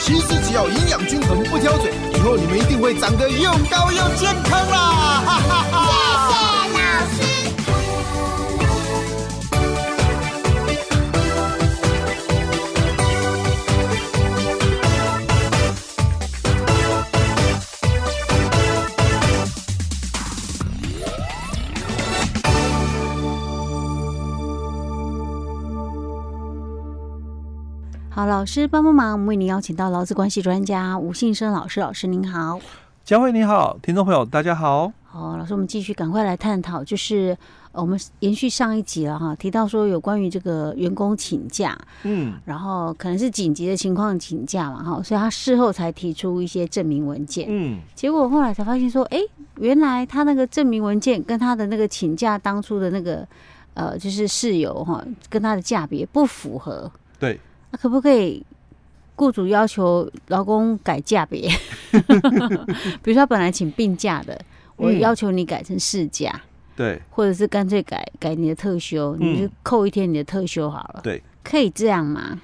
其实只要营养均衡，不挑嘴，以后你们一定会长得又高又健康啦！哈哈哈。谢谢。好，老师帮帮忙，我们为您邀请到劳资关系专家吴信生老师。老师您好，佳慧你好，听众朋友大家好。好，老师，我们继续赶快来探讨，就是我们延续上一集了哈，提到说有关于这个员工请假，嗯，然后可能是紧急的情况请假嘛哈，所以他事后才提出一些证明文件，嗯，结果后来才发现说，哎，原来他那个证明文件跟他的那个请假当初的那个呃，就是事由哈，跟他的价别不符合，对。那可不可以，雇主要求劳工改价别？比如说本来请病假的，我要求你改成事假，嗯，对，或者是干脆改改你的特休，你就扣一天你的特休好了，对，可以这样吗？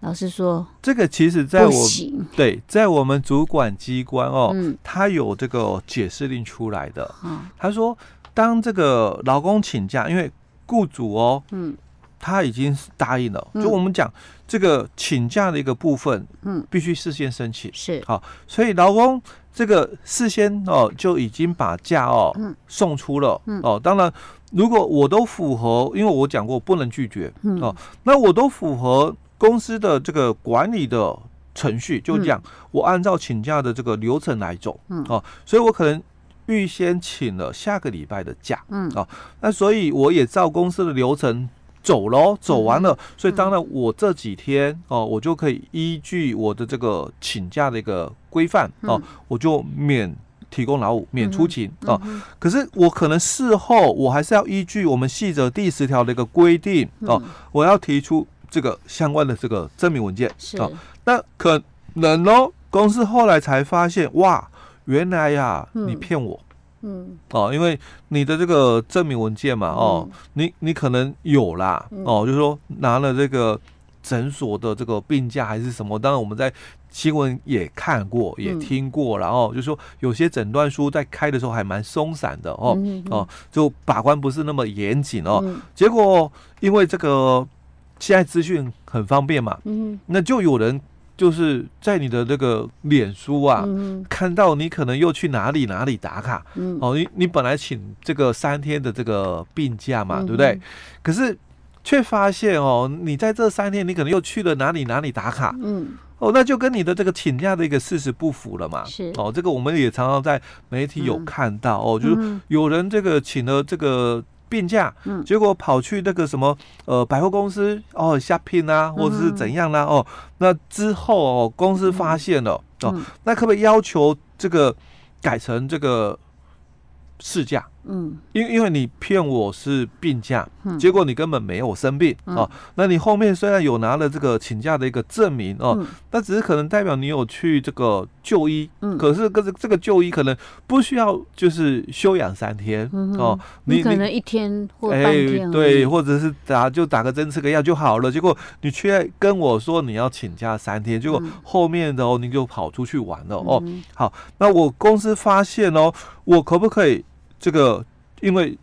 老师说，这个其实在我行对，在我们主管机关哦，嗯，他有这个解释令出来的，嗯，他说，当这个劳工请假，因为雇主哦，嗯。他已经答应了，就我们讲这个请假的一个部分，嗯，必须事先申请，是。好，所以劳工这个事先哦就已经把假哦送出了，哦，当然如果我都符合，因为我讲过不能拒绝，哦，那我都符合公司的这个管理的程序，就讲我按照请假的这个流程来走，哦，所以我可能预先请了下个礼拜的假，嗯，哦，那所以我也照公司的流程。走喽，走完了，所以当然我这几天哦，我就可以依据我的这个请假的一个规范哦，我就免提供劳务，免出勤哦。可是我可能事后我还是要依据我们细则第十条的一个规定哦，我要提出这个相关的这个证明文件哦。那可能哦，公司后来才发现哇，原来呀，你骗我。嗯，哦，因为你的这个证明文件嘛，哦，嗯、你你可能有啦，嗯、哦，就是说拿了这个诊所的这个病假还是什么，当然我们在新闻也看过，也听过，然后就是说有些诊断书在开的时候还蛮松散的哦，嗯、哦，就把关不是那么严谨哦，嗯、结果因为这个现在资讯很方便嘛，嗯，那就有人。就是在你的这个脸书啊，嗯、看到你可能又去哪里哪里打卡，嗯、哦，你你本来请这个三天的这个病假嘛，嗯、对不对？可是却发现哦，你在这三天你可能又去了哪里哪里打卡，嗯，哦，那就跟你的这个请假的一个事实不符了嘛，是。哦，这个我们也常常在媒体有看到、嗯、哦，就是有人这个请了这个。病假，嗯，结果跑去那个什么，呃，百货公司哦，shopping 啊，或者是怎样啦、啊，哦，那之后哦，公司发现了，哦，那可不可以要求这个改成这个事假？嗯，因因为你骗我是病假，嗯、结果你根本没有生病、嗯、哦。那你后面虽然有拿了这个请假的一个证明哦，嗯、但只是可能代表你有去这个就医，嗯，可是这个这个就医可能不需要就是休养三天、哦，你，你可能一天或半天、欸，对，或者是打就打个针吃个药就好了。结果你却跟我说你要请假三天，结果后面的哦你就跑出去玩了、嗯、哦。好，那我公司发现哦，我可不可以？这个，因为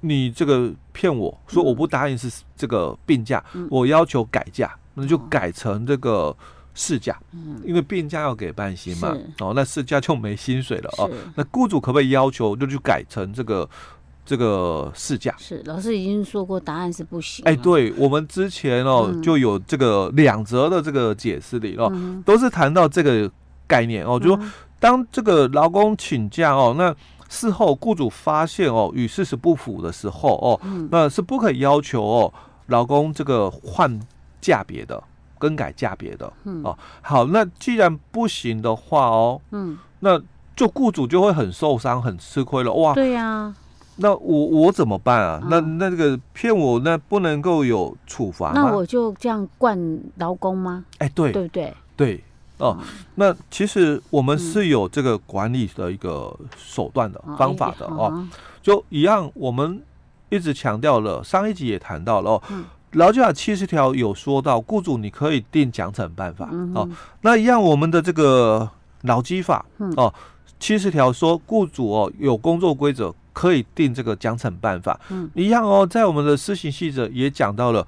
你这个骗我说我不答应是这个病假，嗯、我要求改假，那就改成这个事假，嗯、因为病假要给半薪嘛，哦，那事假就没薪水了哦。那雇主可不可以要求就去改成这个这个事假？是老师已经说过答案是不行。哎，对我们之前哦、嗯、就有这个两则的这个解释里哦，嗯、都是谈到这个概念哦，就说当这个劳工请假哦，那事后雇主发现哦与事实不符的时候哦，嗯、那是不可以要求哦老公这个换价别的，更改价别的。嗯哦，好，那既然不行的话哦，嗯，那就雇主就会很受伤，很吃亏了。哇，对呀、啊。那我我怎么办啊？那、那那个骗我，那不能够有处罚吗？那我就这样惯劳工吗？哎，对，对不对？对。哦，那其实我们是有这个管理的一个手段的方法的哦，就一样，我们一直强调了，上一集也谈到了哦，劳基法七十条有说到，雇主你可以定奖惩办法哦，那一样我们的这个劳基法哦，七十条说雇主哦有工作规则可以定这个奖惩办法，嗯。一样哦，在我们的施行细则也讲到了，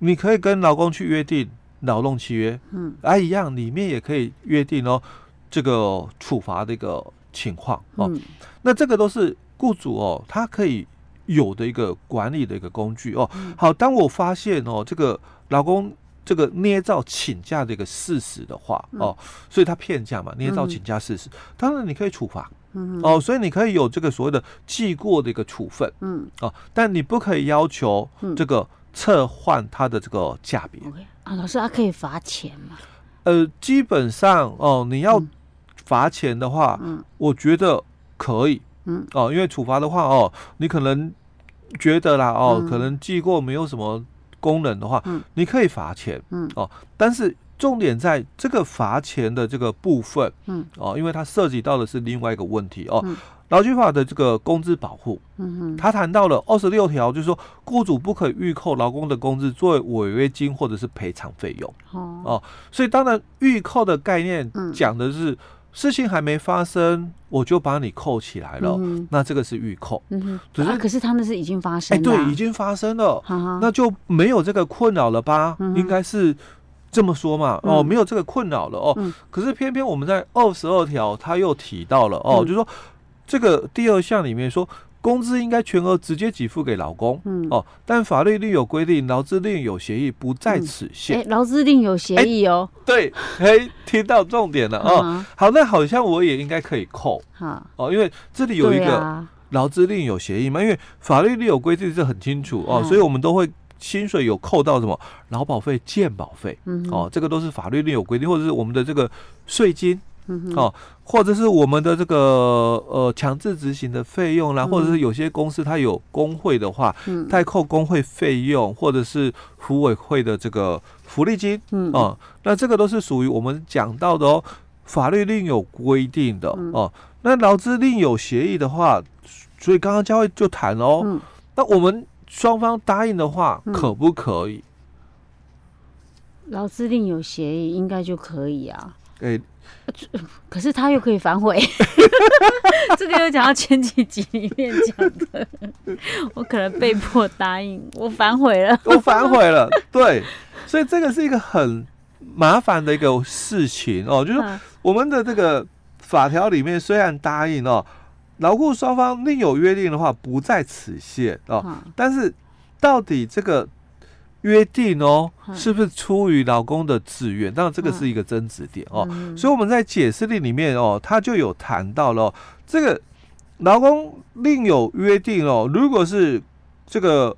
你可以跟劳工去约定。劳动契约，嗯，啊，一样，里面也可以约定哦，这个处罚的一个情况哦。嗯、那这个都是雇主哦，他可以有的一个管理的一个工具哦。嗯、好，当我发现哦，这个老公这个捏造请假的一个事实的话哦，嗯、所以他骗假嘛，捏造请假事实，嗯、当然你可以处罚，嗯，哦，所以你可以有这个所谓的记过的一个处分，嗯，哦，但你不可以要求这个。撤换他的这个价别。啊，老师，他可以罚钱吗？呃，基本上哦，你要罚钱的话，嗯，我觉得可以，嗯，哦，因为处罚的话哦，你可能觉得啦，哦，嗯、可能记过没有什么功能的话，嗯，你可以罚钱，嗯，哦，但是重点在这个罚钱的这个部分，嗯，哦，因为它涉及到的是另外一个问题哦。嗯劳基法的这个工资保护，嗯哼，他谈到了二十六条，就是说，雇主不可预扣劳工的工资作为违约金或者是赔偿费用。哦，哦，所以当然预扣的概念讲的是事情还没发生，我就把你扣起来了，那这个是预扣。嗯哼，可是可是他们是已经发生，哎，对，已经发生了，那就没有这个困扰了吧？应该是这么说嘛？哦，没有这个困扰了哦。可是偏偏我们在二十二条他又提到了哦，就是说。这个第二项里面说，工资应该全额直接给付给老公，嗯哦，但法律另有规定，劳资另有协议，不在此限。哎劳资另有协议哦，对，哎，听到重点了哦。好，那好像我也应该可以扣，好哦，因为这里有一个劳资另有协议嘛，因为法律另有规定是很清楚哦，所以我们都会薪水有扣到什么？劳保费、健保费，嗯哦，这个都是法律另有规定，或者是我们的这个税金。嗯，哦，或者是我们的这个呃强制执行的费用啦，嗯、或者是有些公司它有工会的话，嗯，代扣工会费用，或者是服委会的这个福利金，嗯，哦，那这个都是属于我们讲到的哦，法律另有规定的、嗯、哦。那劳资另有协议的话，所以刚刚佳慧就谈了哦，嗯、那我们双方答应的话，可不可以？劳资另有协议应该就可以啊。诶。可是他又可以反悔，这个又讲到前几集里面讲的，我可能被迫答应，我反悔了，我反悔了，对，所以这个是一个很麻烦的一个事情哦，就是我们的这个法条里面虽然答应哦，劳雇双方另有约定的话不在此限哦，但是到底这个。约定哦，是不是出于劳工的自愿？当然，这个是一个争执点哦。嗯、所以我们在解释令里面哦，他就有谈到了、哦、这个劳工另有约定哦。如果是这个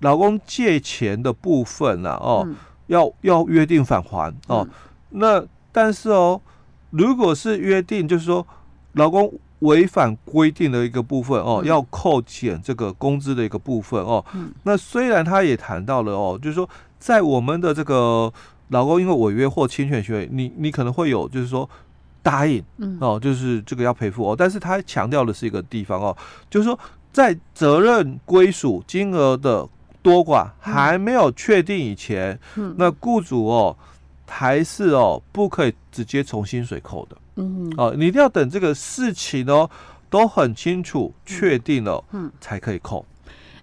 劳工借钱的部分啊，哦，嗯、要要约定返还哦。嗯、那但是哦，如果是约定，就是说劳工。违反规定的一个部分哦，要扣减这个工资的一个部分哦。嗯、那虽然他也谈到了哦，就是说在我们的这个劳工因为违约或侵权行为，你你可能会有就是说答应哦，就是这个要赔付哦。但是他强调的是一个地方哦，就是说在责任归属金额的多寡还没有确定以前，那雇主哦还是哦不可以直接从薪水扣的。嗯，哦，你一定要等这个事情哦都很清楚、确定了，嗯，才可以扣。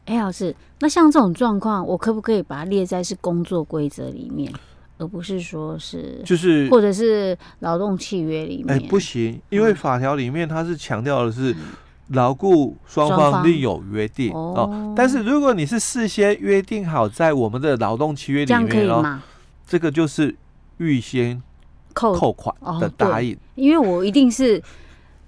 哎、欸，老师，那像这种状况，我可不可以把它列在是工作规则里面，而不是说是就是或者是劳动契约里面？哎、欸，不行，因为法条里面它是强调的是牢固双方另有约定、嗯、哦。但是如果你是事先约定好在我们的劳动契约里面，这样可以吗？这个就是预先。扣扣款的答应，因为我一定是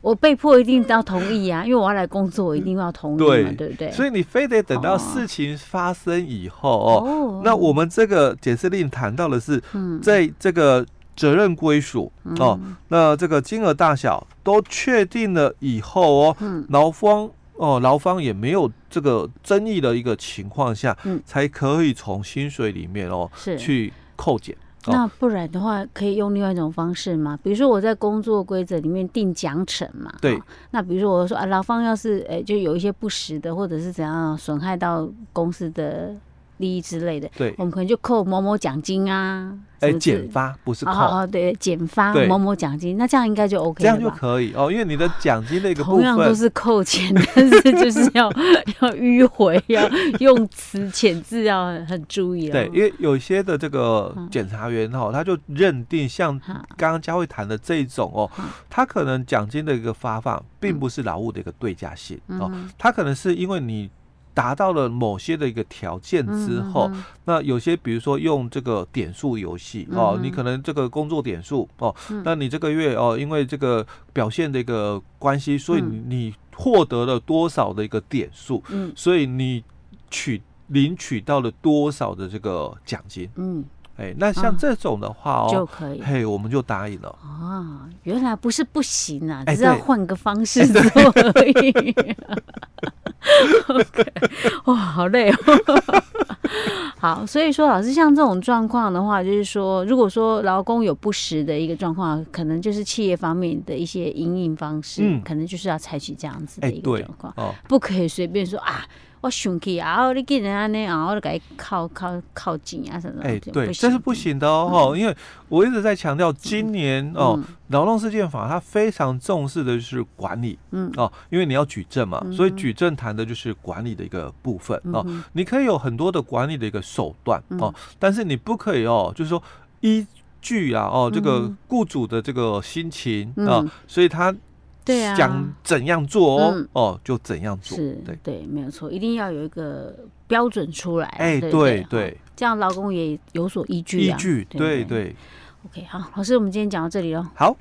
我被迫一定要同意啊，因为我要来工作，我一定要同意嘛，对，对不对？所以你非得等到事情发生以后哦。哦，那我们这个解释令谈到的是，在这个责任归属哦，那这个金额大小都确定了以后哦，劳方哦，劳方也没有这个争议的一个情况下，才可以从薪水里面哦去扣减。那不然的话，可以用另外一种方式吗？比如说我在工作规则里面定奖惩嘛。对。那比如说我说啊，劳方要是诶、欸，就有一些不实的，或者是怎样损害到公司的。利益之类的，对，我们可能就扣某某奖金啊，哎，减发不是扣。哦，对，减发某某奖金，那这样应该就 OK 了，这样就可以。哦，因为你的奖金的一个部分同样都是扣钱，但是就是要 要迂回，要用词遣字要很注意了。对，因为有些的这个检察员哈，他就认定像刚刚佳慧谈的这一种哦，他可能奖金的一个发放并不是劳务的一个对价性哦，他可能是因为你。达到了某些的一个条件之后，嗯、那有些比如说用这个点数游戏哦，嗯、你可能这个工作点数哦，嗯、那你这个月哦，因为这个表现的一个关系，所以你获得了多少的一个点数，嗯，所以你取领取到了多少的这个奖金，嗯，哎，那像这种的话哦，就可以，嘿，我们就答应了。哦，原来不是不行啊，只是要换个方式做而已。哇，好累哦。好，所以说老师像这种状况的话，就是说，如果说劳工有不实的一个状况，可能就是企业方面的一些营运方式，嗯、可能就是要采取这样子的一个状况，欸哦、不可以随便说啊。我生气啊！你给人家呢啊，我就给靠靠靠近啊什么的。哎，对，这是不行的哦，因为我一直在强调，今年哦，劳动事件法它非常重视的就是管理，嗯哦，因为你要举证嘛，所以举证谈的就是管理的一个部分哦。你可以有很多的管理的一个手段哦，但是你不可以哦，就是说依据啊哦这个雇主的这个心情啊，所以他。对啊，想怎样做哦，嗯、哦就怎样做，是对对，没有错，一定要有一个标准出来，哎，对对，对，这样劳工也有所依据啊，依据，对对，对。OK，好，老师，我们今天讲到这里喽。好。